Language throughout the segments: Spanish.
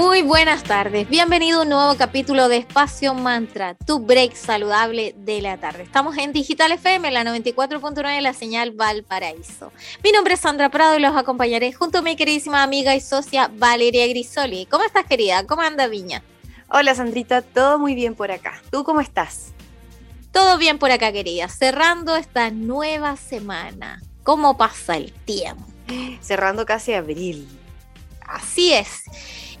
Muy buenas tardes, bienvenido a un nuevo capítulo de Espacio Mantra, tu break saludable de la tarde. Estamos en Digital FM, la 94.9 de la señal Valparaíso. Mi nombre es Sandra Prado y los acompañaré junto a mi queridísima amiga y socia Valeria Grisoli. ¿Cómo estás querida? ¿Cómo anda Viña? Hola Sandrita, todo muy bien por acá. ¿Tú cómo estás? Todo bien por acá querida, cerrando esta nueva semana. ¿Cómo pasa el tiempo? Cerrando casi abril. Así es.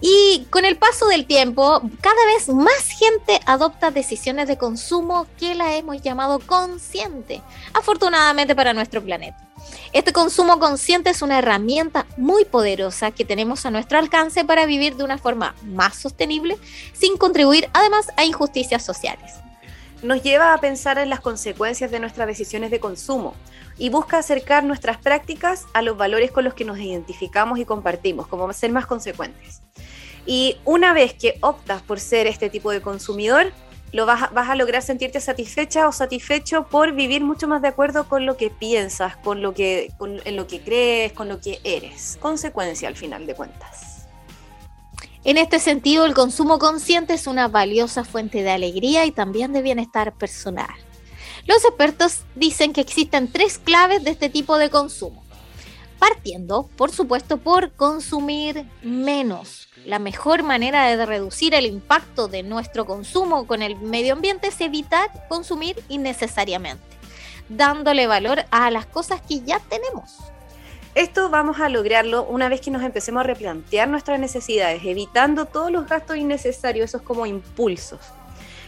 Y con el paso del tiempo, cada vez más gente adopta decisiones de consumo que la hemos llamado consciente, afortunadamente para nuestro planeta. Este consumo consciente es una herramienta muy poderosa que tenemos a nuestro alcance para vivir de una forma más sostenible sin contribuir además a injusticias sociales. Nos lleva a pensar en las consecuencias de nuestras decisiones de consumo, y busca acercar nuestras prácticas a los valores con los que nos identificamos y compartimos, como ser más consecuentes. Y una vez que optas por ser este tipo de consumidor, lo vas, a, lograr sentirte satisfecha o satisfecho por vivir mucho más de acuerdo con lo que piensas, con lo que, en lo que crees, con lo que eres. Consecuencia al final de cuentas. En este sentido, el consumo consciente es una valiosa fuente de alegría y también de bienestar personal. Los expertos dicen que existen tres claves de este tipo de consumo. Partiendo, por supuesto, por consumir menos. La mejor manera de reducir el impacto de nuestro consumo con el medio ambiente es evitar consumir innecesariamente, dándole valor a las cosas que ya tenemos. Esto vamos a lograrlo una vez que nos empecemos a replantear nuestras necesidades, evitando todos los gastos innecesarios, esos como impulsos.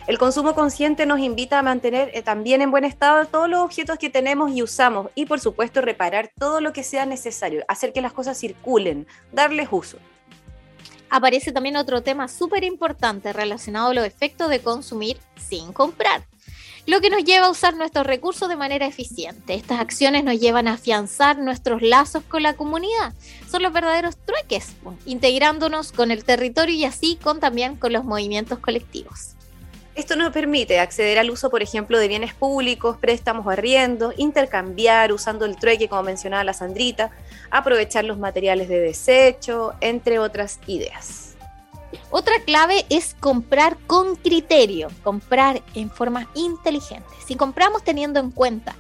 El consumo consciente nos invita a mantener eh, también en buen estado todos los objetos que tenemos y usamos y por supuesto reparar todo lo que sea necesario, hacer que las cosas circulen, darles uso. Aparece también otro tema súper importante relacionado a los efectos de consumir sin comprar lo que nos lleva a usar nuestros recursos de manera eficiente. Estas acciones nos llevan a afianzar nuestros lazos con la comunidad. Son los verdaderos trueques, integrándonos con el territorio y así con también con los movimientos colectivos. Esto nos permite acceder al uso, por ejemplo, de bienes públicos, préstamos o arriendo, intercambiar usando el trueque, como mencionaba la Sandrita, aprovechar los materiales de desecho, entre otras ideas. Otra clave es comprar con criterio, comprar en forma inteligente. Si compramos teniendo en cuenta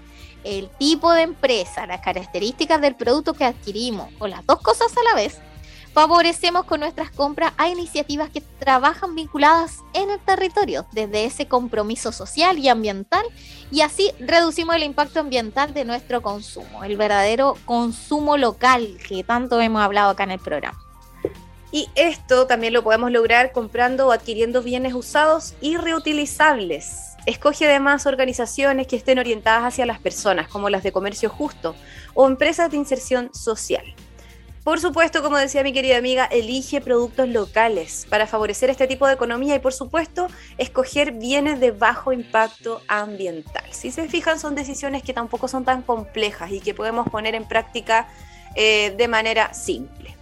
el tipo de empresa, las características del producto que adquirimos o las dos cosas a la vez, Favorecemos con nuestras compras a iniciativas que trabajan vinculadas en el territorio, desde ese compromiso social y ambiental, y así reducimos el impacto ambiental de nuestro consumo, el verdadero consumo local que tanto hemos hablado acá en el programa. Y esto también lo podemos lograr comprando o adquiriendo bienes usados y reutilizables. Escoge además organizaciones que estén orientadas hacia las personas, como las de comercio justo o empresas de inserción social. Por supuesto, como decía mi querida amiga, elige productos locales para favorecer este tipo de economía y por supuesto escoger bienes de bajo impacto ambiental. Si se fijan, son decisiones que tampoco son tan complejas y que podemos poner en práctica eh, de manera simple.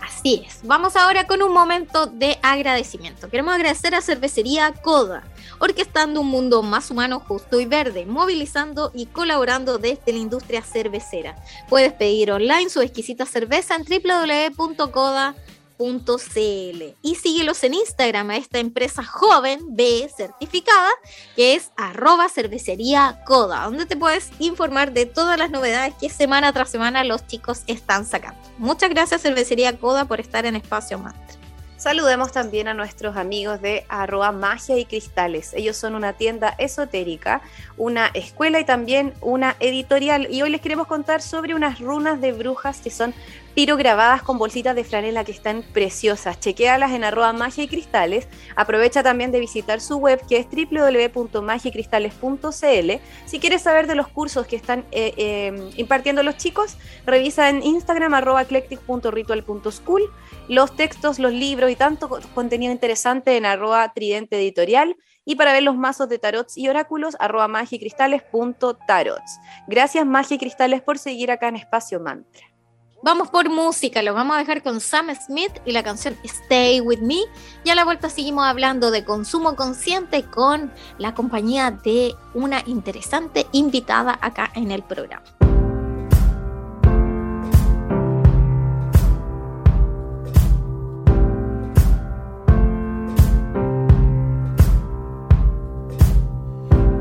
Así es. Vamos ahora con un momento de agradecimiento. Queremos agradecer a Cervecería Coda, orquestando un mundo más humano, justo y verde, movilizando y colaborando desde la industria cervecera. Puedes pedir online su exquisita cerveza en www.coda.com y síguelos en Instagram a esta empresa joven B certificada que es arroba cervecería donde te puedes informar de todas las novedades que semana tras semana los chicos están sacando. Muchas gracias Cervecería Coda por estar en Espacio Mantra. Saludemos también a nuestros amigos de arroba magia y cristales. Ellos son una tienda esotérica, una escuela y también una editorial. Y hoy les queremos contar sobre unas runas de brujas que son grabadas con bolsitas de franela que están preciosas. Chequéalas en arroba magia y cristales. Aprovecha también de visitar su web que es www.magicristales.cl. Si quieres saber de los cursos que están eh, eh, impartiendo los chicos, revisa en Instagram arroba eclectic.ritual.school los textos, los libros y tanto contenido interesante en arroba tridente editorial y para ver los mazos de tarots y oráculos, arroba magicristales.tarots. Gracias Magia y Cristales por seguir acá en Espacio Mantra. Vamos por música, lo vamos a dejar con Sam Smith y la canción Stay With Me. Y a la vuelta seguimos hablando de consumo consciente con la compañía de una interesante invitada acá en el programa.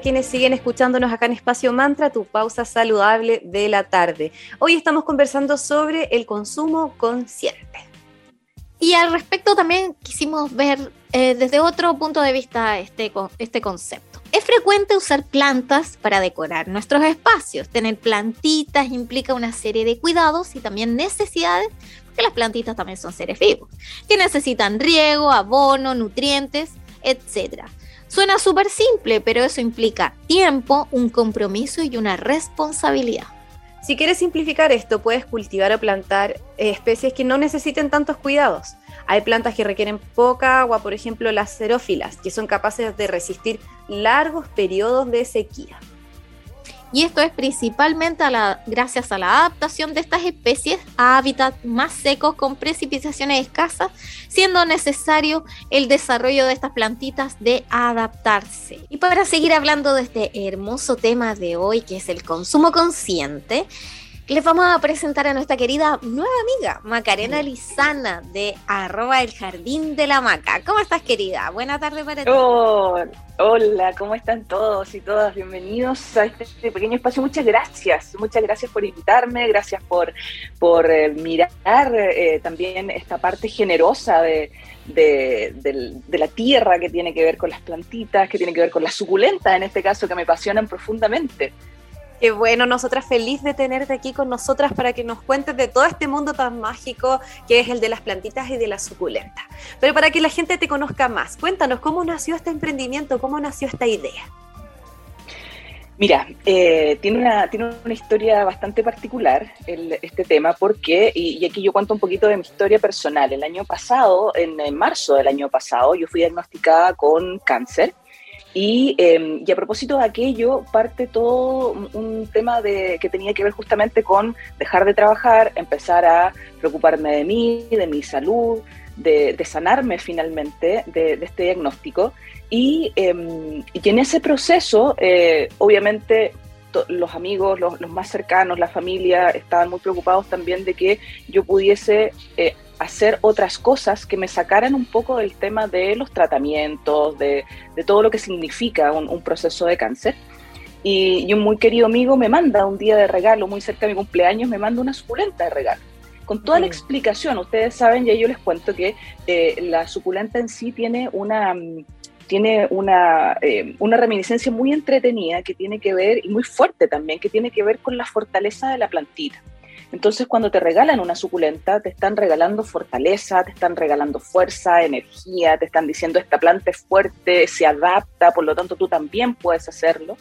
quienes siguen escuchándonos acá en Espacio Mantra, tu pausa saludable de la tarde. Hoy estamos conversando sobre el consumo consciente. Y al respecto también quisimos ver eh, desde otro punto de vista este, este concepto. Es frecuente usar plantas para decorar nuestros espacios. Tener plantitas implica una serie de cuidados y también necesidades, porque las plantitas también son seres vivos, que necesitan riego, abono, nutrientes, etcétera. Suena súper simple, pero eso implica tiempo, un compromiso y una responsabilidad. Si quieres simplificar esto, puedes cultivar o plantar eh, especies que no necesiten tantos cuidados. Hay plantas que requieren poca agua, por ejemplo las xerófilas, que son capaces de resistir largos periodos de sequía y esto es principalmente gracias a la adaptación de estas especies a hábitats más secos con precipitaciones escasas, siendo necesario el desarrollo de estas plantitas de adaptarse. Y para seguir hablando de este hermoso tema de hoy, que es el consumo consciente, les vamos a presentar a nuestra querida nueva amiga, Macarena Lizana, de arroba el jardín de la maca. ¿Cómo estás, querida? Buena tarde para ti. hola, ¿cómo están todos y todas? Bienvenidos a este pequeño espacio. Muchas gracias, muchas gracias por invitarme, gracias por, por eh, mirar eh, también esta parte generosa de, de, la tierra que tiene que ver con las plantitas, que tiene que ver con las suculentas, en este caso, que me apasionan profundamente. Qué bueno, nosotras feliz de tenerte aquí con nosotras para que nos cuentes de todo este mundo tan mágico que es el de las plantitas y de la suculenta. Pero para que la gente te conozca más, cuéntanos cómo nació este emprendimiento, cómo nació esta idea. Mira, eh, tiene, una, tiene una historia bastante particular este tema, porque, y, aquí yo cuento un poquito de mi historia personal. El año pasado, en, marzo del año pasado, yo fui diagnosticada con cáncer. Y, em, y, a propósito de aquello, parte todo un tema de, que tenía que ver justamente con dejar de trabajar, empezar a preocuparme de mí, de mi salud, de, sanarme finalmente de, este diagnóstico. Em, y, en ese proceso, eh, obviamente, los amigos, los, más cercanos, la familia, estaban muy preocupados también de que yo pudiese eh, hacer otras cosas que me sacaran un poco del tema de los tratamientos, de, todo lo que significa un, proceso de cáncer. Y, un muy querido amigo me manda un día de regalo, muy cerca de mi cumpleaños, me manda una suculenta de regalo con toda la explicación. Ustedes saben, ya yo les cuento que eh, la suculenta en sí tiene una, mm, tiene una, eh, una reminiscencia muy entretenida que tiene que ver, y muy fuerte también, que tiene que ver con la fortaleza de la plantita. Entonces, cuando te regalan una suculenta, te están regalando fortaleza, te están regalando fuerza, energía, te están diciendo esta planta es fuerte, se adapta, por lo tanto tú también puedes hacerlo.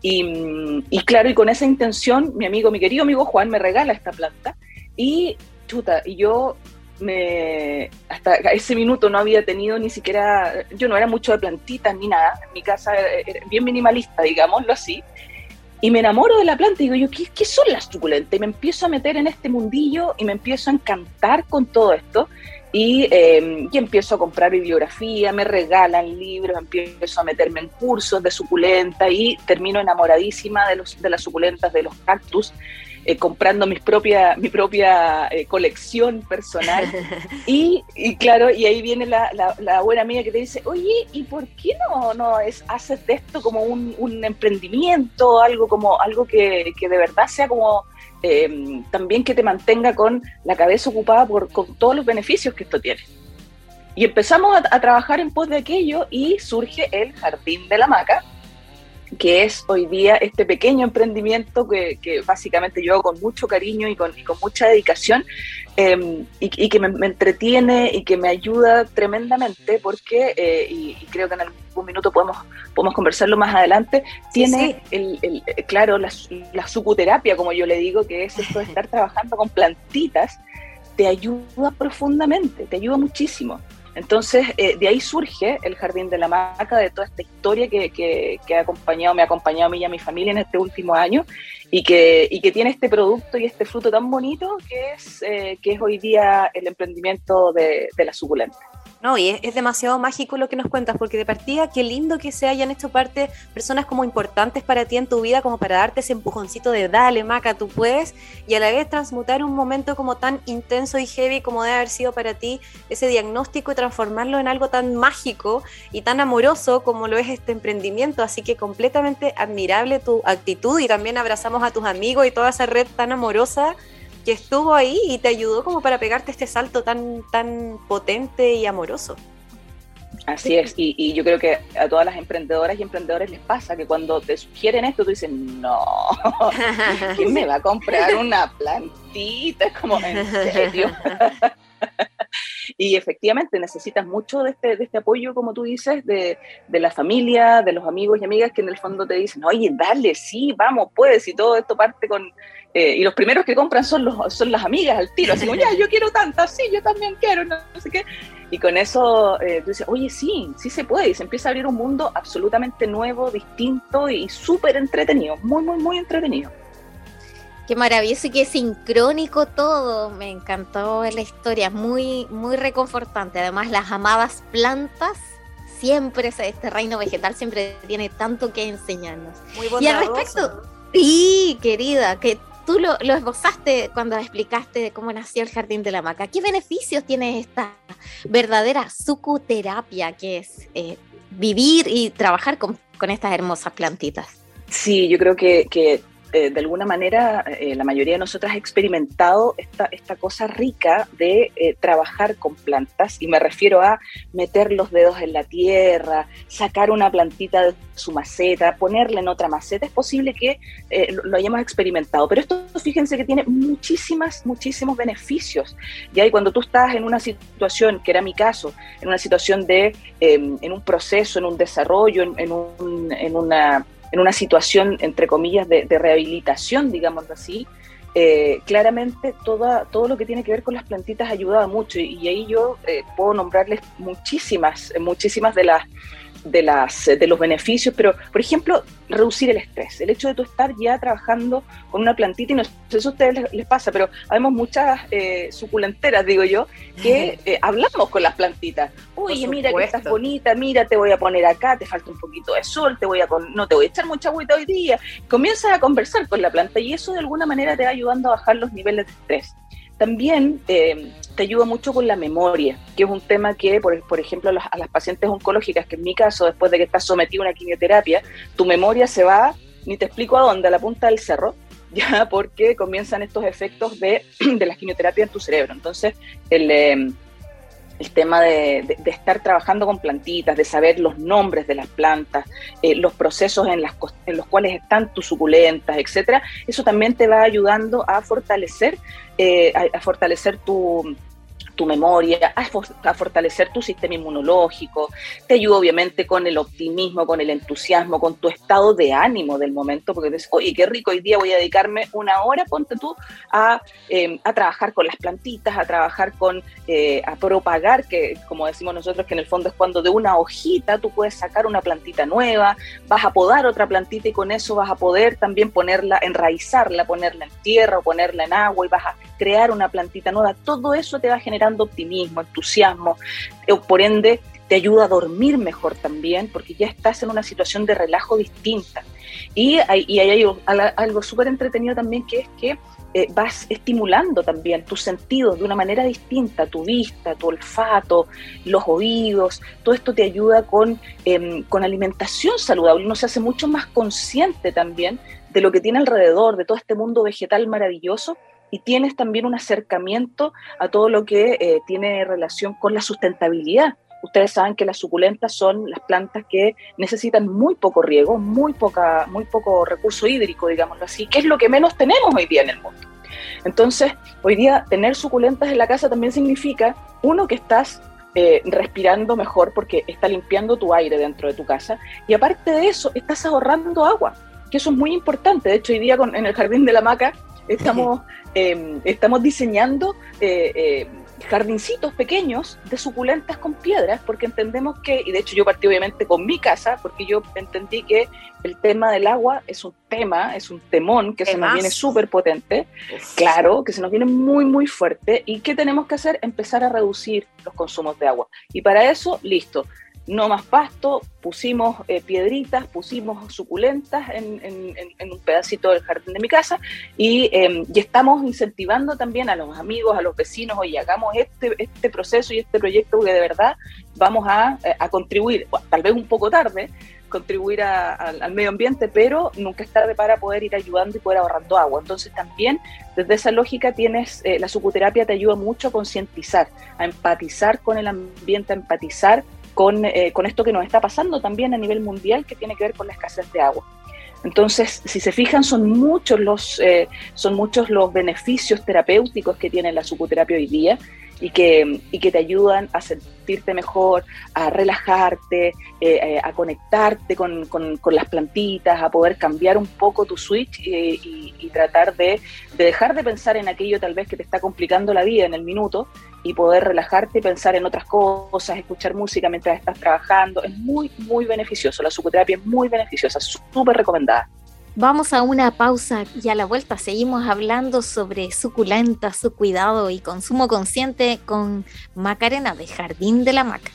Y, claro, y con esa intención, mi amigo, mi querido amigo Juan me regala esta planta y chuta, y yo me hasta ese minuto no había tenido ni siquiera, yo no era mucho de plantitas ni nada, en mi casa era bien minimalista, digámoslo así, y me enamoro de la planta y digo yo, ¿qué, son las suculentas? Y me empiezo a meter en este mundillo y me empiezo a encantar con todo esto. Y, em, y, empiezo a comprar bibliografía, me regalan libros, empiezo a meterme en cursos de suculenta y termino enamoradísima de, los, de las suculentas, de los cactus. Eh, comprando mis propia, mi propia eh, colección personal. y, claro, y ahí viene la, la, buena amiga que te dice, oye, ¿y por qué no, no es, haces de esto como un, un emprendimiento, algo como algo que, que de verdad sea como em, también que te mantenga con la cabeza ocupada por, con todos los beneficios que esto tiene? Y empezamos a, a trabajar en pos de aquello y surge el Jardín de la Maca, que es hoy día este pequeño emprendimiento que, básicamente yo hago con mucho cariño y con, mucha dedicación em, y, que me, entretiene y que me ayuda tremendamente porque, eh, y, creo que en algún minuto podemos, podemos conversarlo más adelante, tiene, El, claro, la, la sucuterapia, como yo le digo, que es esto de estar trabajando con plantitas, te ayuda profundamente, te ayuda muchísimo. Entonces, eh, de ahí surge el Jardín de la Maca, de toda esta historia que, que, ha acompañado, me ha acompañado a mí y a mi familia en este último año, y que, y que tiene este producto y este fruto tan bonito que es, eh, que es hoy día el emprendimiento de, de la suculenta. No, y es, demasiado mágico lo que nos cuentas, porque de partida, qué lindo que se hayan hecho parte personas como importantes para ti en tu vida, como para darte ese empujoncito de dale, Maca, tú puedes, y a la vez transmutar un momento como tan intenso y heavy como debe haber sido para ti ese diagnóstico y transformarlo en algo tan mágico y tan amoroso como lo es este emprendimiento. Así que completamente admirable tu actitud y también abrazamos a tus amigos y toda esa red tan amorosa que estuvo ahí y te ayudó como para pegarte este salto tan, tan potente y amoroso. Así es, y, yo creo que a todas las emprendedoras y emprendedores les pasa que cuando te sugieren esto, tú dices, no, ¿quién me va a comprar una plantita? Es como, ¿en serio? y efectivamente necesitas mucho de este, este apoyo, como tú dices, de, la familia, de los amigos y amigas que en el fondo te dicen, oye, dale, sí, vamos, puedes, y todo esto parte con, eh, y los primeros que compran son, los, las amigas al tiro, así como, ya, yo quiero tantas, sí, yo también quiero, no, sé qué. Y con eso eh, tú dices, oye, sí, sí se puede, y se empieza a abrir un mundo absolutamente nuevo, distinto y súper entretenido, muy, muy, muy entretenido. Qué maravilloso y qué sincrónico todo. Me encantó la historia, muy, muy reconfortante. Además, las amadas plantas, siempre este reino vegetal siempre tiene tanto que enseñarnos. Muy y al respecto, sí, querida, que tú lo, esbozaste cuando explicaste cómo nació el Jardín de la Maca. ¿Qué beneficios tiene esta verdadera sucuterapia que es eh, vivir y trabajar con, estas hermosas plantitas? Sí, yo creo que, que eh, de alguna manera eh, la mayoría de nosotras ha experimentado esta, esta cosa rica de eh, trabajar con plantas y me refiero a meter los dedos en la tierra, sacar una plantita de su maceta, ponerla en otra maceta. Es posible que lo, hayamos experimentado, pero esto fíjense que tiene muchísimas, muchísimos beneficios. Ya y cuando tú estás en una situación, que era mi caso, en una situación de, em, en un proceso, en un desarrollo, en, un, en una en una situación, entre comillas, de, rehabilitación, digamos así, eh, claramente toda, todo lo que tiene que ver con las plantitas ayuda mucho y, ahí yo eh, puedo nombrarles muchísimas, muchísimas de las de, las, de los beneficios, pero por ejemplo, reducir el estrés. El hecho de tú estar ya trabajando con una plantita, y no sé si a ustedes les, pasa, pero habemos muchas eh, suculenteras, digo yo, que eh, hablamos con las plantitas. Oye, mira que estás bonita, mira, te voy a poner acá, te falta un poquito de sol, te voy a no te voy a echar mucha agüita hoy día. Comienzas a conversar con la planta y eso de alguna manera te va ayudando a bajar los niveles de estrés. También eh, te ayuda mucho con la memoria, que es un tema que, por, por ejemplo, a las, las, pacientes oncológicas, que en mi caso, después de que estás sometido a una quimioterapia, tu memoria se va, ni te explico a dónde, a la punta del cerro, ya porque comienzan estos efectos de, de la quimioterapia en tu cerebro. Entonces, el, eh, el tema de, estar trabajando con plantitas, de saber los nombres de las plantas, eh, los procesos en, las, en, los cuales están tus suculentas, etcétera, eso también te va ayudando a fortalecer, eh, a, fortalecer tu, tu memoria, a, fortalecer tu sistema inmunológico, te ayuda obviamente con el optimismo, con el entusiasmo, con tu estado de ánimo del momento, porque dices, oye, qué rico, hoy día voy a dedicarme una hora, ponte tú, a, em, trabajar con las plantitas, a trabajar con, eh, a propagar, que como decimos nosotros, que en el fondo es cuando de una hojita tú puedes sacar una plantita nueva, vas a podar otra plantita y con eso vas a poder también ponerla, enraizarla, ponerla en tierra o ponerla en agua y vas a crear una plantita nueva. Todo eso te va a generar optimismo, entusiasmo, eh, por ende te ayuda a dormir mejor también, porque ya estás en una situación de relajo distinta. Y hay, hay algo, súper entretenido también, que es que eh, vas estimulando también tus sentidos de una manera distinta, tu vista, tu olfato, los oídos, todo esto te ayuda con, em, con alimentación saludable, uno se hace mucho más consciente también de lo que tiene alrededor, de todo este mundo vegetal maravilloso y tienes también un acercamiento a todo lo que eh, tiene relación con la sustentabilidad. Ustedes saben que las suculentas son las plantas que necesitan muy poco riego, muy, poca, muy poco recurso hídrico, digámoslo así, que es lo que menos tenemos hoy día en el mundo. Entonces, hoy día tener suculentas en la casa también significa, uno, que estás eh, respirando mejor porque está limpiando tu aire dentro de tu casa, y aparte de eso, estás ahorrando agua, que eso es muy importante. De hecho, hoy día en el jardín de la maca estamos Em, estamos diseñando eh, eh, jardincitos pequeños de suculentas con piedras, porque entendemos que, y de hecho yo partí obviamente con mi casa, porque yo entendí que el tema del agua es un tema, es un temón que se nos viene súper potente, claro, que se nos viene muy, muy fuerte, y ¿qué tenemos que hacer? Empezar a reducir los consumos de agua. Y para eso, listo, no más pasto, pusimos eh, piedritas, pusimos suculentas en, un pedacito del jardín de mi casa em, y, estamos incentivando también a los amigos, a los vecinos, oye, hagamos este, este proceso y este proyecto que de verdad vamos a, eh, contribuir, tal vez un poco tarde, contribuir al medio ambiente, pero nunca es tarde para poder ir ayudando y poder ahorrando agua. Entonces también desde esa lógica tienes, eh, la sucuterapia te ayuda mucho a concientizar, a empatizar con el ambiente, a empatizar eh, con, esto que nos está pasando también a nivel mundial que tiene que ver con la escasez de agua. Entonces, si se fijan, son muchos los, eh, son muchos los beneficios terapéuticos que tiene la sucuterapia hoy día y que, y que te ayudan a sentirte mejor, a relajarte, eh, a conectarte con, con, las plantitas, a poder cambiar un poco tu switch y, y tratar de, de, dejar de pensar en aquello tal vez que te está complicando la vida en el minuto y poder relajarte y pensar en otras cosas, escuchar música mientras estás trabajando. Es muy, muy beneficioso. La sucoterapia es muy beneficiosa, súper recomendada. Vamos a una pausa y a la vuelta seguimos hablando sobre suculenta, su cuidado y consumo consciente con Macarena de Jardín de la Maca.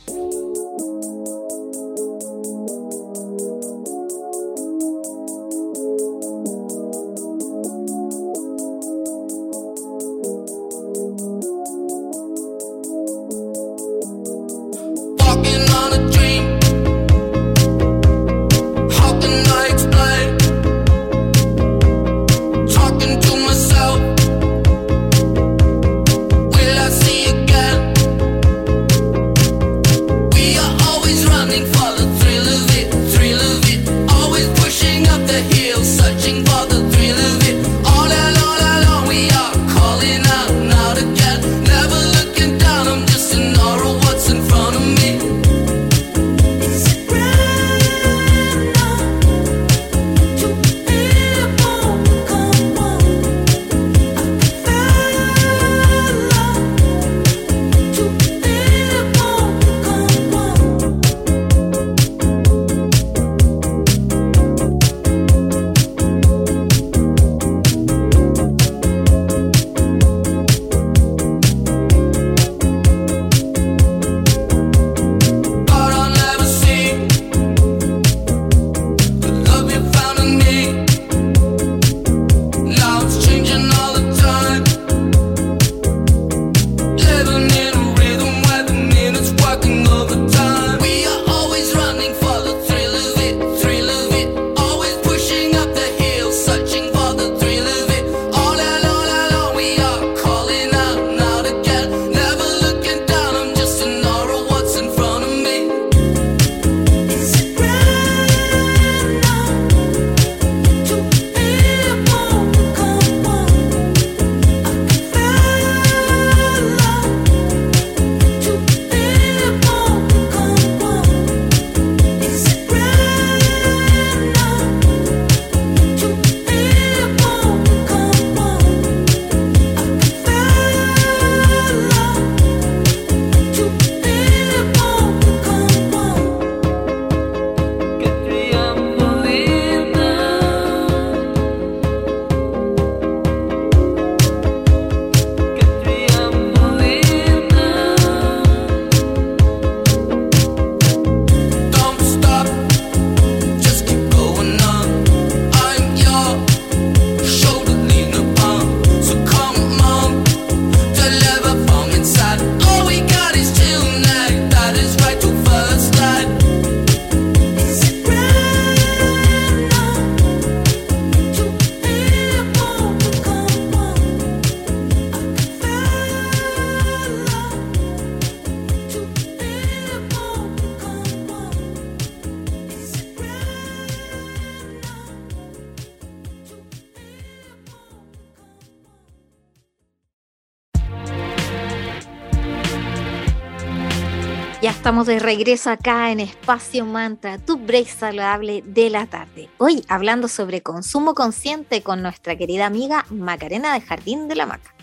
Estamos de regreso acá en Espacio Mantra, tu break saludable de la tarde. Hoy hablando sobre consumo consciente con nuestra querida amiga Macarena de Jardín de la Maca.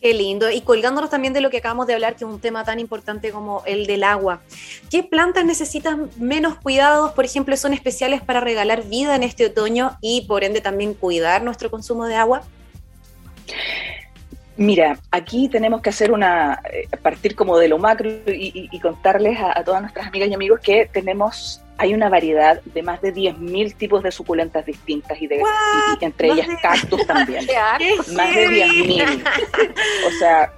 Qué lindo. Y colgándonos también de lo que acabamos de hablar, que es un tema tan importante como el del agua. ¿Qué plantas necesitan menos cuidados? Por ejemplo, son especiales para regalar vida en este otoño y por ende también cuidar nuestro consumo de agua. Mira, aquí tenemos que hacer una, eh, partir como de lo macro y, contarles a, todas nuestras amigas y amigos que tenemos, hay una variedad de más de 10.000 tipos de suculentas distintas y, de, entre ellas cactus también. más de 10.000. O sea,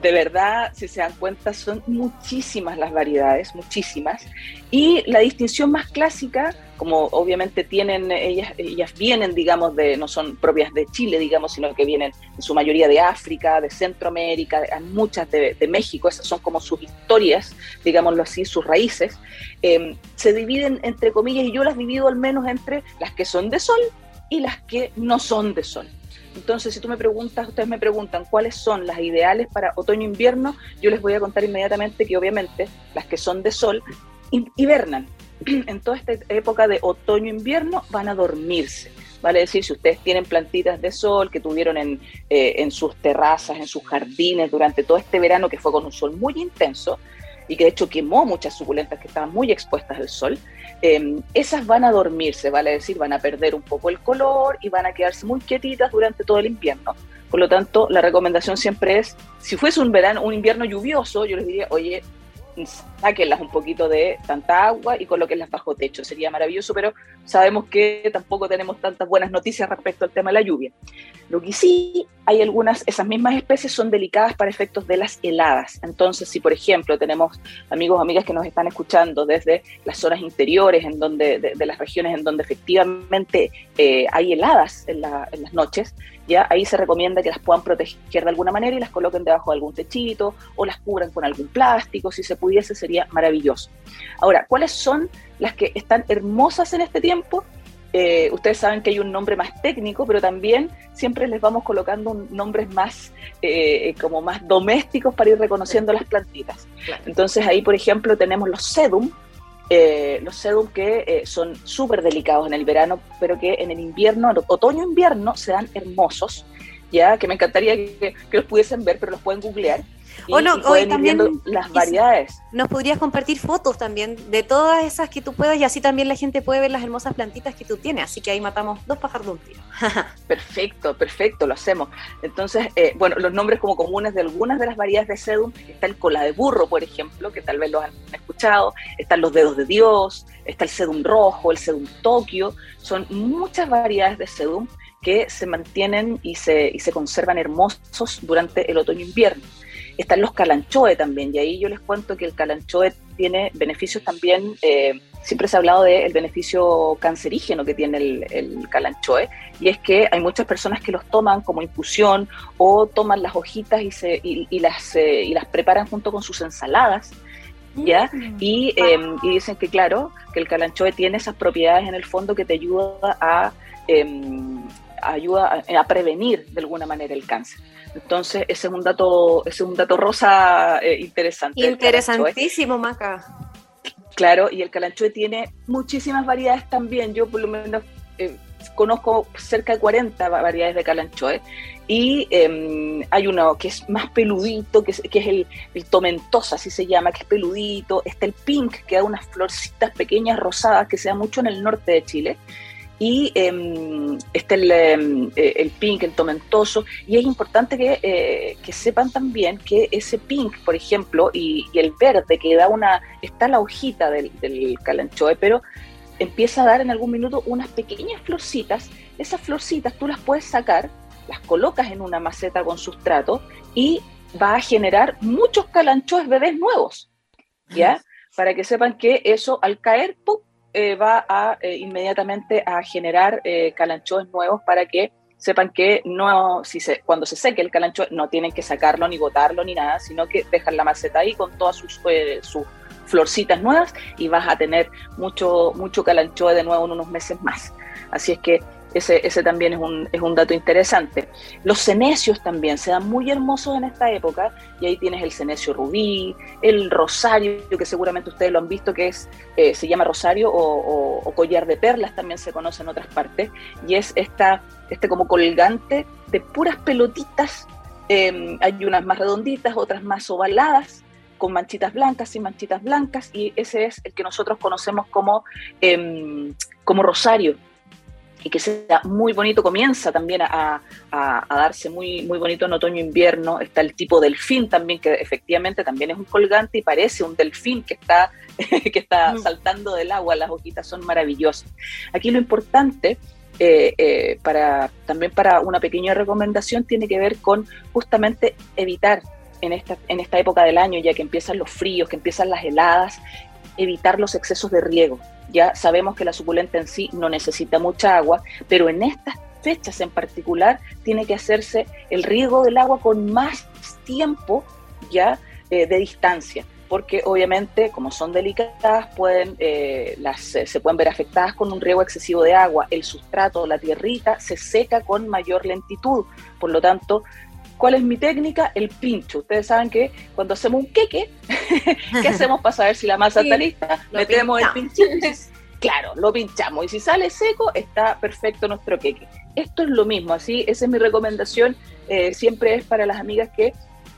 de verdad, si se dan cuenta, son muchísimas las variedades, muchísimas. Y la distinción más clásica, como obviamente tienen, ellas, ellas vienen, digamos, de, no son propias de Chile, digamos, sino que vienen en su mayoría de África, de Centroamérica, muchas de, México, esas son como sus historias, digámoslo así, sus raíces, em, se dividen entre comillas, y yo las divido al menos entre las que son de sol y las que no son de sol. Entonces, si tú me preguntas, ustedes me preguntan cuáles son las ideales para otoño-invierno, yo les voy a contar inmediatamente que obviamente las que son de sol hibernan. En toda esta época de otoño-invierno van a dormirse. Vale decir, si ustedes tienen plantitas de sol que tuvieron en, eh, en sus terrazas, en sus jardines durante todo este verano que fue con un sol muy intenso, y que de hecho quemó muchas suculentas que estaban muy expuestas al sol, em, esas van a dormirse, vale decir, van a perder un poco el color y van a quedarse muy quietitas durante todo el invierno. Por lo tanto, la recomendación siempre es, si fuese un verano, un invierno lluvioso, yo les diría, oye, sáquenlas un poquito de tanta agua y colóquenlas bajo techo. Sería maravilloso, pero sabemos que tampoco tenemos tantas buenas noticias respecto al tema de la lluvia. Lo que sí hay algunas, esas mismas especies son delicadas para efectos de las heladas. Entonces, si por ejemplo tenemos amigos o amigas que nos están escuchando desde las zonas interiores, en donde, de, las regiones en donde efectivamente eh, hay heladas en, en las noches, ya ahí se recomienda que las puedan proteger de alguna manera y las coloquen debajo de algún techito o las cubran con algún plástico, si se pudiese sería maravilloso. Ahora, ¿cuáles son las que están hermosas en este tiempo? Eh, ustedes saben que hay un nombre más técnico, pero también siempre les vamos colocando nombres más eh, como más domésticos para ir reconociendo las plantitas. Entonces ahí, por ejemplo, tenemos los sedum, eh, los sedum que son súper delicados en el verano, pero que en el invierno, otoño-invierno, se dan hermosos, ya que me encantaría que, que los pudiesen ver, pero los pueden googlear. O no, hoy también las variedades. Nos podrías compartir fotos también de todas esas que tú puedas y así también la gente puede ver las hermosas plantitas que tú tienes. Así que ahí matamos dos pájaros de un tiro. perfecto, perfecto, lo hacemos. Entonces, eh, bueno, los nombres como comunes de algunas de las variedades de sedum, está el cola de burro, por ejemplo, que tal vez lo han escuchado, están los dedos de Dios, está el sedum rojo, el sedum Tokio, son muchas variedades de sedum que se mantienen y se, y se conservan hermosos durante el otoño-invierno. Están los calanchoe también, y ahí yo les cuento que el calanchoe tiene beneficios también, eh, siempre se ha hablado del beneficio cancerígeno que tiene el, calanchoe, y es que hay muchas personas que los toman como infusión o toman las hojitas y, se, y, las, eh, y las preparan junto con sus ensaladas. ¿Ya? Mm. Y, em, y, dicen que, claro, que el calanchoe tiene esas propiedades en el fondo que te ayuda a, em, ayuda a, prevenir de alguna manera el cáncer. Entonces, ese es un dato, ese es un dato rosa eh, interesante. Interesantísimo, Maca. Claro, y el calanchoe tiene muchísimas variedades también. Yo por lo menos eh, conozco cerca de 40 variedades de calanchoe y em, hay uno que es más peludito, que es, que es el, el, tomentosa, así se llama, que es peludito. Está el pink, que da unas florcitas pequeñas rosadas que se da mucho en el norte de Chile y eh, está el, em, eh, el, pink, el tomentoso, y es importante que, eh, que, sepan también que ese pink, por ejemplo, y, el verde que da una, está la hojita del, del, calanchoe, pero empieza a dar en algún minuto unas pequeñas florcitas, esas florcitas tú las puedes sacar, las colocas en una maceta con sustrato y va a generar muchos calanchoes bebés nuevos, ¿ya? Para que sepan que eso al caer, ¡pum! Eh, va a eh, inmediatamente a generar eh, calanchoes nuevos para que sepan que no, si se, cuando se seque el calanchoe no tienen que sacarlo ni botarlo ni nada, sino que dejan la maceta ahí con todas sus, sus florcitas nuevas y vas a tener mucho, mucho calanchoe de nuevo en unos meses más. Así es que ese, ese también es un, es un dato interesante. Los cenecios también se dan muy hermosos en esta época y ahí tienes el cenecio rubí, el rosario, que seguramente ustedes lo han visto, que es eh, se llama rosario o, collar de perlas, también se conoce en otras partes, y es esta, este como colgante de puras pelotitas, em, hay unas más redonditas, otras más ovaladas, con manchitas blancas y manchitas blancas, y ese es el que nosotros conocemos como, em, como rosario y que sea muy bonito, comienza también a, darse muy, muy bonito en otoño-invierno. Está el tipo delfín también, que efectivamente también es un colgante y parece un delfín que está, que está mm. saltando del agua, las hojitas son maravillosas. Aquí lo importante eh, eh, para, también para una pequeña recomendación tiene que ver con justamente evitar en esta, en esta época del año, ya que empiezan los fríos, que empiezan las heladas, evitar los excesos de riego. Ya sabemos que la suculenta en sí no necesita mucha agua, pero en estas fechas en particular tiene que hacerse el riego del agua con más tiempo ya eh, de distancia porque obviamente como son delicadas pueden eh, las eh, se pueden ver afectadas con un riego excesivo de agua el sustrato la tierrita se seca con mayor lentitud por lo tanto ¿Cuál es mi técnica? El pincho. Ustedes saben que cuando hacemos un queque, ¿qué hacemos para saber si la masa está lista? Metemos el pinchito claro, lo pinchamos y si sale seco está perfecto nuestro queque. Esto es lo mismo, así, esa es mi recomendación, eh, siempre es para las amigas que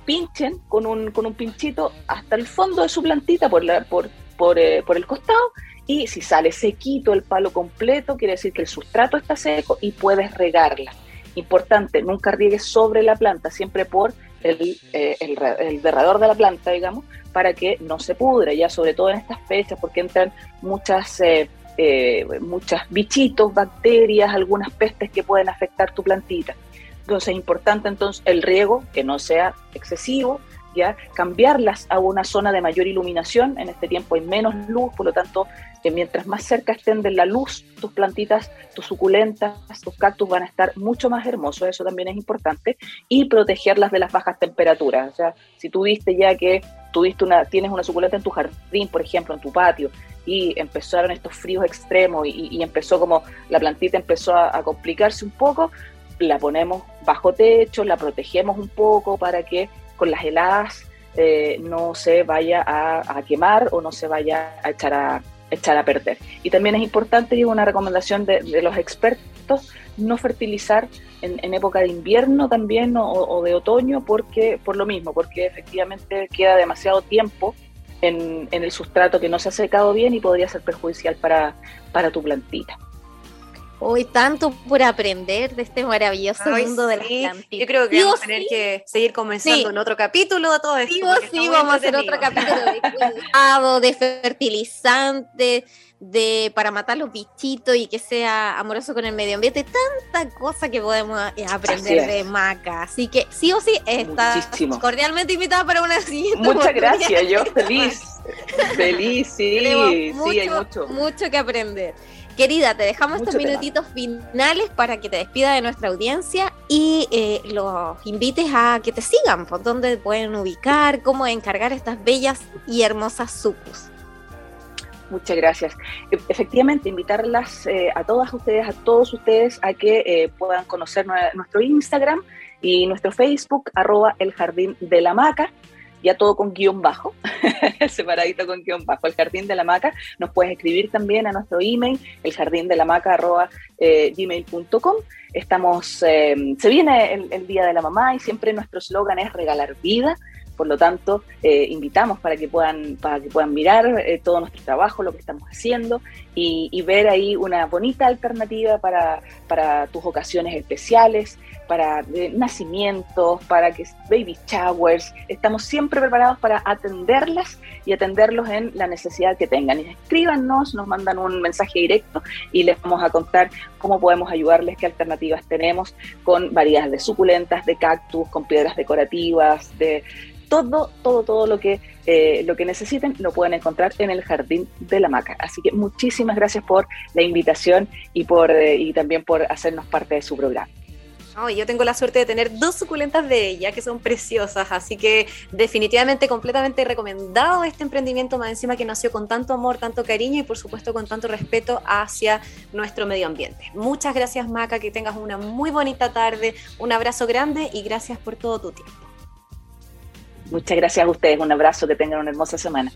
pinchen con un, con un pinchito hasta el fondo de su plantita por, la, por, por, eh, por el costado y si sale sequito el palo completo, quiere decir que el sustrato está seco y puedes regarla. Importante, nunca riegues sobre la planta, siempre por el, eh, el, derrador de la planta, digamos, para que no se pudre, ya sobre todo en estas fechas, porque entran muchas, eh, eh, muchas bichitos, bacterias, algunas pestes que pueden afectar tu plantita. Entonces es importante entonces el riego, que no sea excesivo, ya cambiarlas a una zona de mayor iluminación. En este tiempo hay menos luz, por lo tanto que mientras más cerca estén de la luz, tus plantitas, tus suculentas, tus cactus van a estar mucho más hermosos, eso también es importante, y protegerlas de las bajas temperaturas. O sea, si tú viste ya que tuviste una, tienes una suculenta en tu jardín, por ejemplo, en tu patio, y empezaron estos fríos extremos y, empezó como la plantita empezó a, complicarse un poco, la ponemos bajo techo, la protegemos un poco para que con las heladas eh, no se vaya a, quemar o no se vaya a echar a, echar a perder. Y también es importante, y una recomendación de, los expertos, no fertilizar en, época de invierno también o, de otoño, porque por lo mismo, porque efectivamente queda demasiado tiempo en, el sustrato que no se ha secado bien y podría ser perjudicial para, para tu plantita. Hoy tanto por aprender de este maravilloso mundo de las plantitas. Yo creo que vamos a tener que seguir comenzando en otro capítulo de todo esto. Sí, sí, vamos a hacer otro capítulo de cuidado, de fertilizante, de para matar los bichitos y que sea amoroso con el medio ambiente. Tanta cosa que podemos eh, aprender de Maca. Así que sí o sí está cordialmente invitada para una siguiente. Muchas gracias, yo feliz. feliz, sí, sí, hay mucho. Mucho que aprender. Querida, te dejamos estos minutitos finales para que te despida de nuestra audiencia y eh, los invites a que te sigan, por dónde pueden ubicar, cómo encargar estas bellas y hermosas sucus. Muchas gracias. E, efectivamente, invitarlas eh, a todas ustedes, a todos ustedes, a que eh, puedan conocer nuestro Instagram y nuestro Facebook, arroba el jardín de la maca ya todo con guion bajo, separadito con guion bajo, el jardín de la maca. Nos puedes escribir también a nuestro email, el jardín de la eh, gmail.com. Estamos, eh, se viene el, Día de la Mamá y siempre nuestro eslogan es regalar vida. Por lo tanto, eh, invitamos para que puedan, para que puedan mirar todo nuestro trabajo, lo que estamos haciendo y, ver ahí una bonita alternativa para, para tus ocasiones especiales, para eh, nacimientos, para que baby showers. Estamos siempre preparados para atenderlas y atenderlos en la necesidad que tengan. Y escríbanos, nos mandan un mensaje directo y les vamos a contar cómo podemos ayudarles, qué alternativas tenemos con variedades de suculentas, de cactus, con piedras decorativas, de todo, todo, todo lo que, eh, lo que necesiten lo pueden encontrar en el Jardín de la Maca. Así que muchísimas gracias por la invitación y, por, eh, y también por hacernos parte de su programa. Yo tengo la suerte de tener dos suculentas de ella que son preciosas, así que definitivamente completamente recomendado este emprendimiento más encima que nació con tanto amor, tanto cariño y por supuesto con tanto respeto hacia nuestro medio ambiente. Muchas gracias Maca, que tengas una muy bonita tarde, un abrazo grande y gracias por todo tu tiempo. Muchas gracias a ustedes, un abrazo, que tengan una hermosa semana.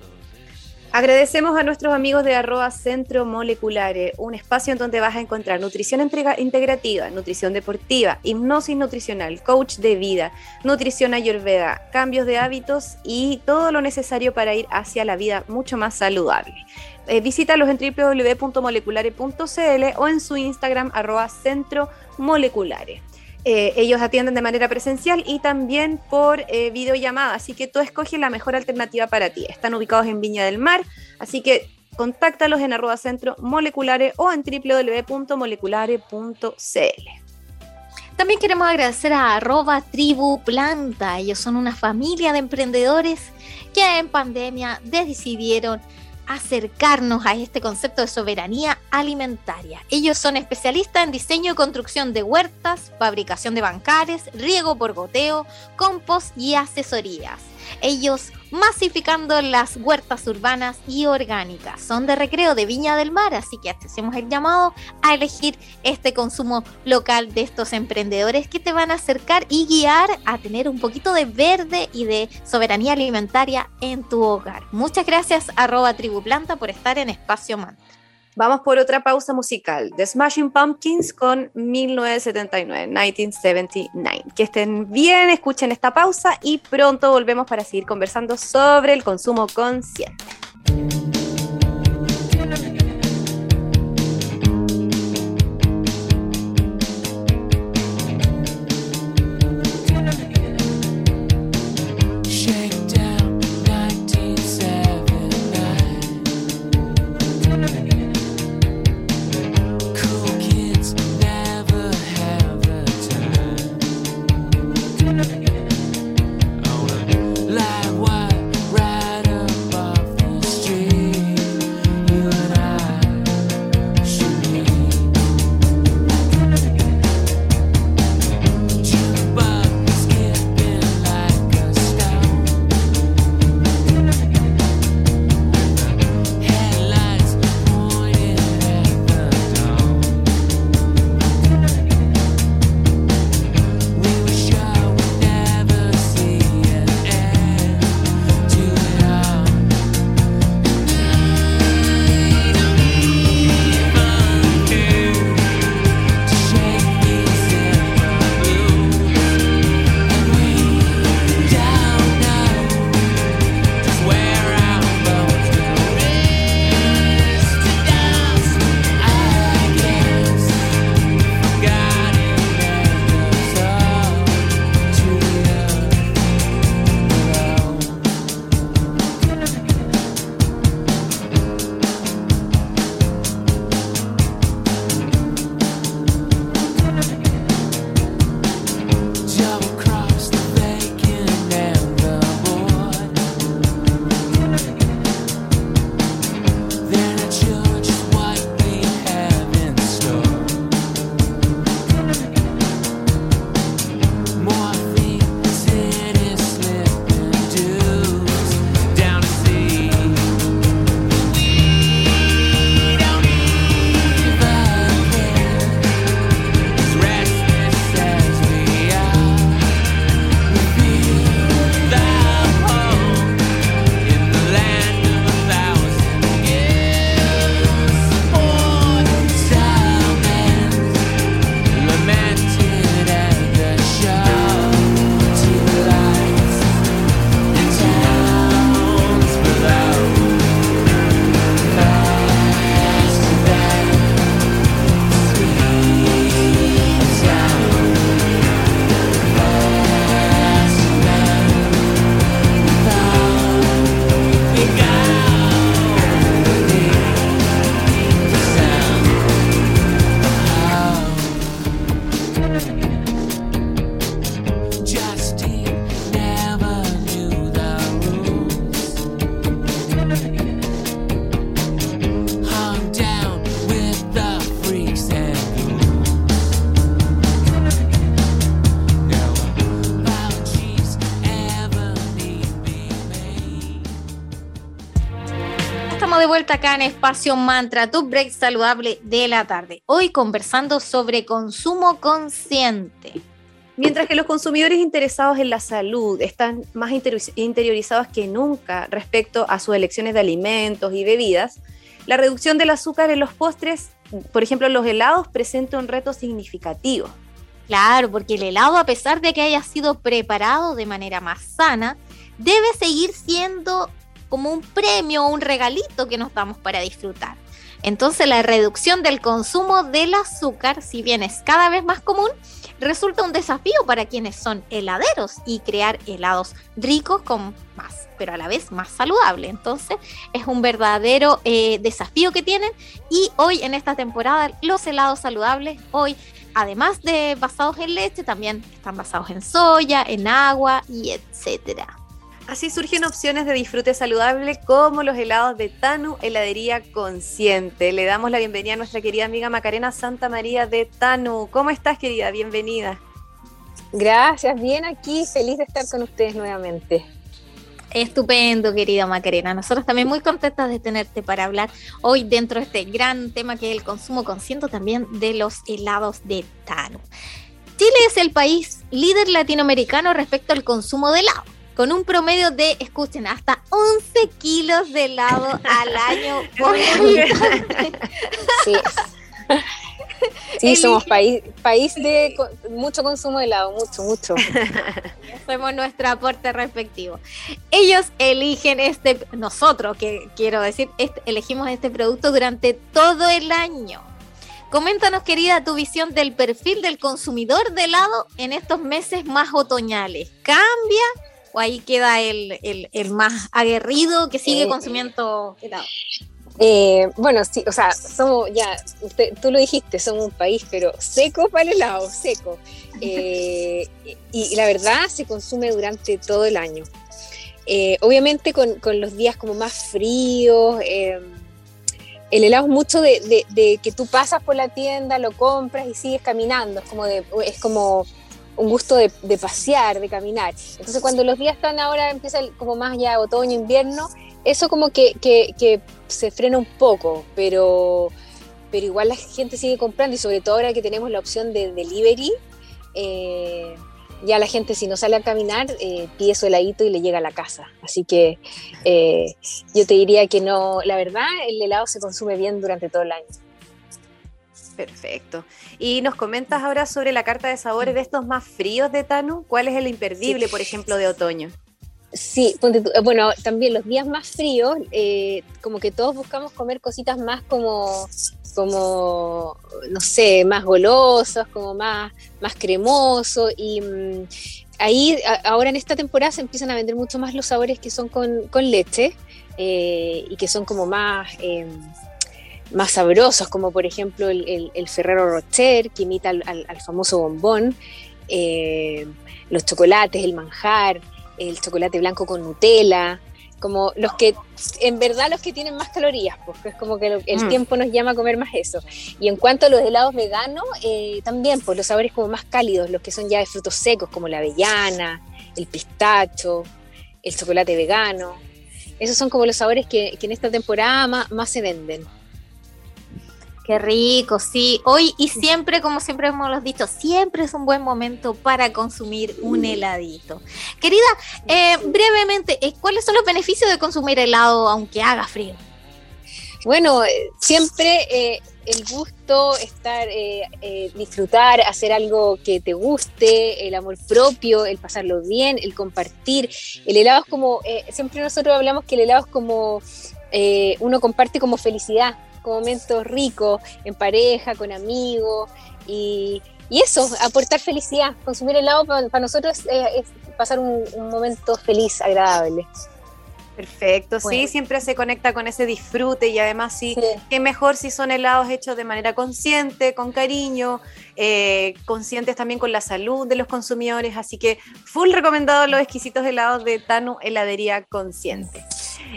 Agradecemos a nuestros amigos de arroba Centro Moleculares, un espacio en donde vas a encontrar nutrición integrativa, nutrición deportiva, hipnosis nutricional, coach de vida, nutrición ayurveda, cambios de hábitos y todo lo necesario para ir hacia la vida mucho más saludable. Eh, visítalos en www.moleculares.cl o en su Instagram arroba Centro Moleculares. Eh, ellos atienden de manera presencial y también por eh, videollamada, así que tú escoges la mejor alternativa para ti. Están ubicados en Viña del Mar, así que contáctalos en arroba centro moleculares o en www.moleculares.cl. También queremos agradecer a arroba tribu planta. Ellos son una familia de emprendedores que en pandemia decidieron acercarnos a este concepto de soberanía alimentaria. Ellos son especialistas en diseño y construcción de huertas, fabricación de bancares, riego por goteo, compost y asesorías ellos masificando las huertas urbanas y orgánicas. Son de recreo de Viña del Mar, así que hacemos el llamado a elegir este consumo local de estos emprendedores que te van a acercar y guiar a tener un poquito de verde y de soberanía alimentaria en tu hogar. Muchas gracias arroba tribuplanta por estar en Espacio Mantra. Vamos por otra pausa musical. The Smashing Pumpkins con 1979, 1979. Que estén bien, escuchen esta pausa y pronto volvemos para seguir conversando sobre el consumo consciente. Acá en Espacio Mantra, tu break saludable de la tarde. Hoy conversando sobre consumo consciente. Mientras que los consumidores interesados en la salud están más interiorizados que nunca respecto a sus elecciones de alimentos y bebidas, la reducción del azúcar en los postres, por ejemplo los helados, presenta un reto significativo. Claro, porque el helado, a pesar de que haya sido preparado de manera más sana, debe seguir siendo como un premio o un regalito que nos damos para disfrutar. Entonces la reducción del consumo del azúcar, si bien es cada vez más común, resulta un desafío para quienes son heladeros y crear helados ricos con más, pero a la vez más saludable. Entonces es un verdadero eh, desafío que tienen y hoy en esta temporada los helados saludables, hoy además de basados en leche, también están basados en soya, en agua y etcétera. Así surgen opciones de disfrute saludable como los helados de Tanu Heladería Consciente. Le damos la bienvenida a nuestra querida amiga Macarena Santa María de Tanu. ¿Cómo estás, querida? Bienvenida. Gracias, bien aquí, feliz de estar con ustedes nuevamente. Estupendo, querida Macarena. Nosotros también muy contentas de tenerte para hablar hoy dentro de este gran tema que es el consumo consciente también de los helados de Tanu. Chile es el país líder latinoamericano respecto al consumo de helado con un promedio de, escuchen, hasta 11 kilos de helado al año. sí. Sí, somos país, país de mucho consumo de helado, mucho, mucho. Hacemos nuestro aporte respectivo. Ellos eligen este, nosotros, que quiero decir, este, elegimos este producto durante todo el año. Coméntanos, querida, tu visión del perfil del consumidor de helado en estos meses más otoñales. ¿Cambia? O ahí queda el, más aguerrido que sigue eh, consumiendo helado? Eh, bueno, sí, o sea, somos ya, tú lo dijiste, somos un país, pero seco para el helado, seco. Eh, y, la verdad se consume durante todo el año. obviamente con, los días como más fríos, el helado es mucho de, de, que tú pasas por la tienda, lo compras y sigues caminando, es como, de, es como un gusto de, pasear, de caminar. Entonces cuando los días están ahora, empieza como más ya otoño, invierno, eso como que, que, se frena un poco, pero, pero igual la gente sigue comprando y sobre todo ahora que tenemos la opción de delivery, eh, ya la gente si no sale a caminar eh, pide su heladito y le llega a la casa. Así que eh, yo te diría que no, la verdad el helado se consume bien durante todo el año. Perfecto. Y nos comentas ahora sobre la carta de sabores de estos más fríos de Tanu. ¿Cuál es el imperdible, por ejemplo, de otoño? Sí, bueno, también los días más fríos, eh, como que todos buscamos comer cositas más como, como no sé, más golosos, como más, más cremoso. Y mm, ahí, ahora en esta temporada se empiezan a vender mucho más los sabores que son con, leche eh, y que son como más... Em, más sabrosos, como por ejemplo el, Ferrero Rocher, que imita al, famoso bombón, eh, los chocolates, el manjar, el chocolate blanco con Nutella, como los que, en verdad los que tienen más calorías, porque es como que el mm. tiempo nos llama a comer más eso. Y en cuanto a los helados veganos, eh, también, pues los sabores como más cálidos, los que son ya de frutos secos, como la avellana, el pistacho, el chocolate vegano. Esos son como los sabores que, en esta temporada más se venden. Qué rico, sí. Hoy y siempre, como siempre hemos dicho, siempre es un buen momento para consumir un heladito. Querida, eh, brevemente, eh, ¿cuáles son los beneficios de consumir helado aunque haga frío? Bueno, eh, siempre el gusto, estar, disfrutar, hacer algo que te guste, el amor propio, el pasarlo bien, el compartir. El helado es como, siempre nosotros hablamos que el helado es como, uno comparte como felicidad momentos ricos en pareja, con amigos y, eso, aportar felicidad. Consumir helado para, nosotros es, pasar un, momento feliz, agradable. Perfecto, sí, siempre se conecta con ese disfrute y además sí, que mejor si son helados hechos de manera consciente, con cariño, eh, conscientes también con la salud de los consumidores, así que full recomendado los exquisitos helados de Tanu Heladería Consciente.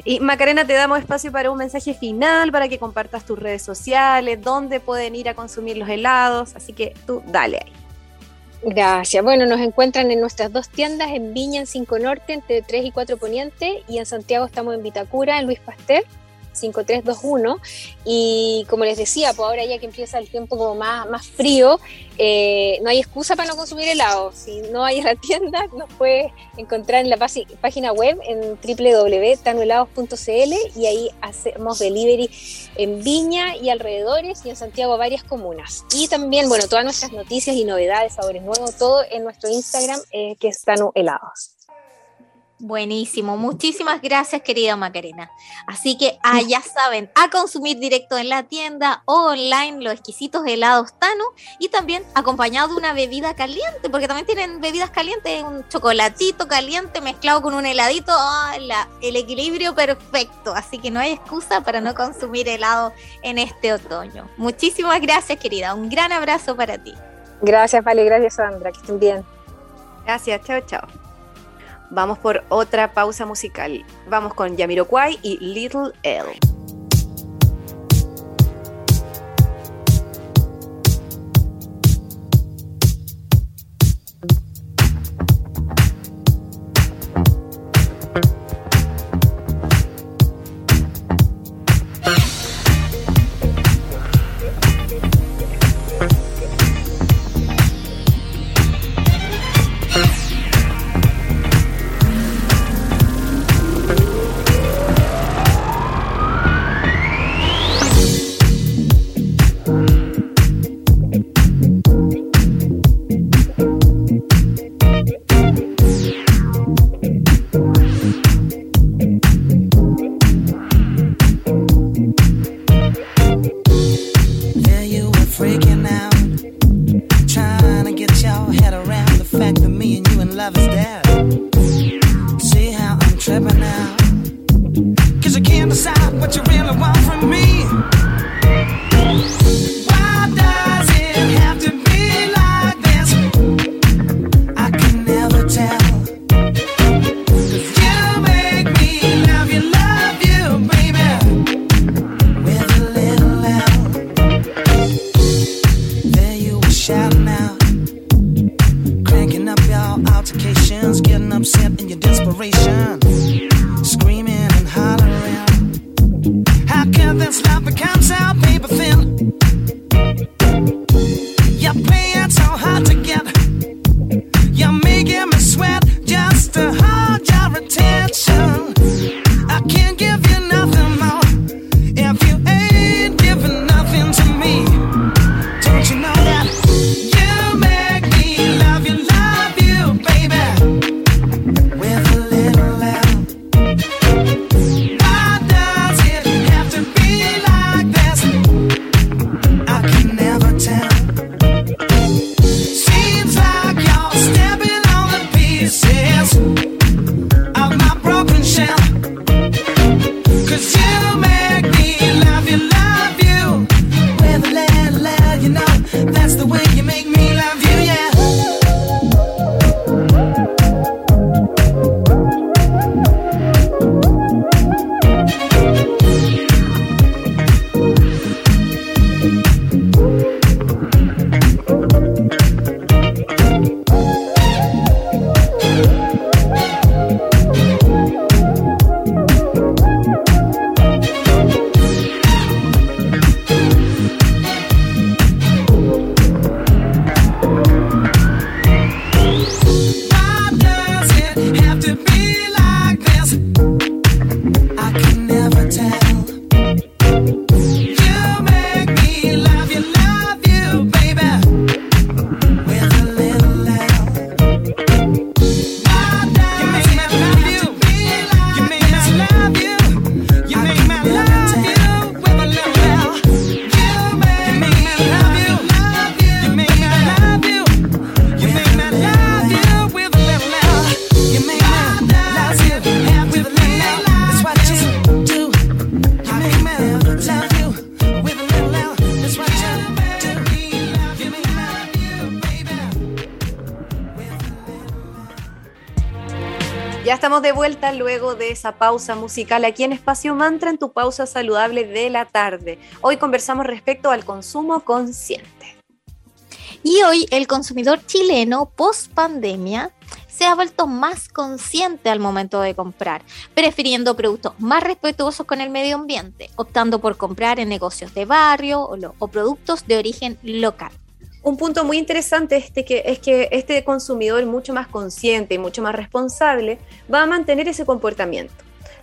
Y Macarena, te damos espacio para un mensaje final, para que compartas tus redes sociales, dónde pueden ir a consumir los helados, así que tú dale ahí. Gracias. Bueno, nos encuentran en nuestras dos tiendas, en Viña, en 5 Norte, entre 3 y 4 Poniente, y en Santiago estamos en Vitacura, en Luis Pasteur. 5321. Y como les decía, pues ahora ya que empieza el tiempo como más, más frío, eh, no hay excusa para no consumir helado. Si no hay en la tienda, nos puedes encontrar en la página web en www.tanuhelados.cl y ahí hacemos delivery en Viña y alrededores y en Santiago varias comunas. Y también, bueno, todas nuestras noticias y novedades, sabores nuevos, todo en nuestro Instagram eh, que es Tanu Helados. Buenísimo, muchísimas gracias querida Macarena. Así que ah, ya saben, a consumir directo en la tienda o online los exquisitos helados Tano y también acompañado de una bebida caliente, porque también tienen bebidas calientes, un chocolatito caliente mezclado con un heladito, ah, el equilibrio perfecto, así que no hay excusa para no consumir helado en este otoño. Muchísimas gracias querida, un gran abrazo para ti. Gracias, Vale, gracias Sandra, que estén bien. Gracias, chao, chao. Vamos por otra pausa musical. Vamos con Yamiroquai y Little L. de vuelta luego de esa pausa musical aquí en Espacio Mantra en tu pausa saludable de la tarde. Hoy conversamos respecto al consumo consciente. Y hoy el consumidor chileno post pandemia se ha vuelto más consciente al momento de comprar, prefiriendo productos más respetuosos con el medio ambiente, optando por comprar en negocios de barrio o, productos de origen local. Un punto muy interesante este es que este consumidor mucho más consciente y mucho más responsable va a mantener ese comportamiento.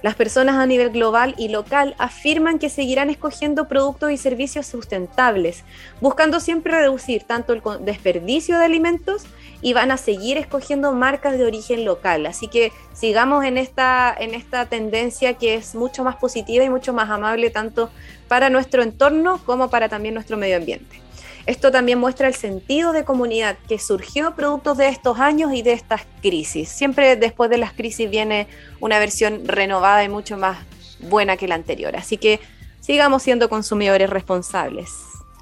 Las personas a nivel global y local afirman que seguirán escogiendo productos y servicios sustentables, buscando siempre reducir tanto el desperdicio de alimentos y van a seguir escogiendo marcas de origen local. Así que sigamos en esta, en esta tendencia que es mucho más positiva y mucho más amable tanto para nuestro entorno como para también nuestro medio ambiente. Esto también muestra el sentido de comunidad que surgió producto de estos años y de estas crisis. Siempre después de las crisis viene una versión renovada y mucho más buena que la anterior. Así que sigamos siendo consumidores responsables.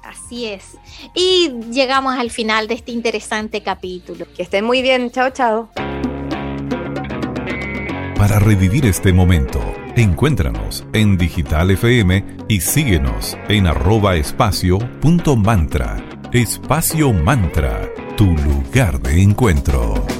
Así es. Y llegamos al final de este interesante capítulo. Que estén muy bien. Chao, chao. Para revivir este momento, encuéntranos en Digital FM y síguenos en arroba espacio Espacio Mantra, tu lugar de encuentro.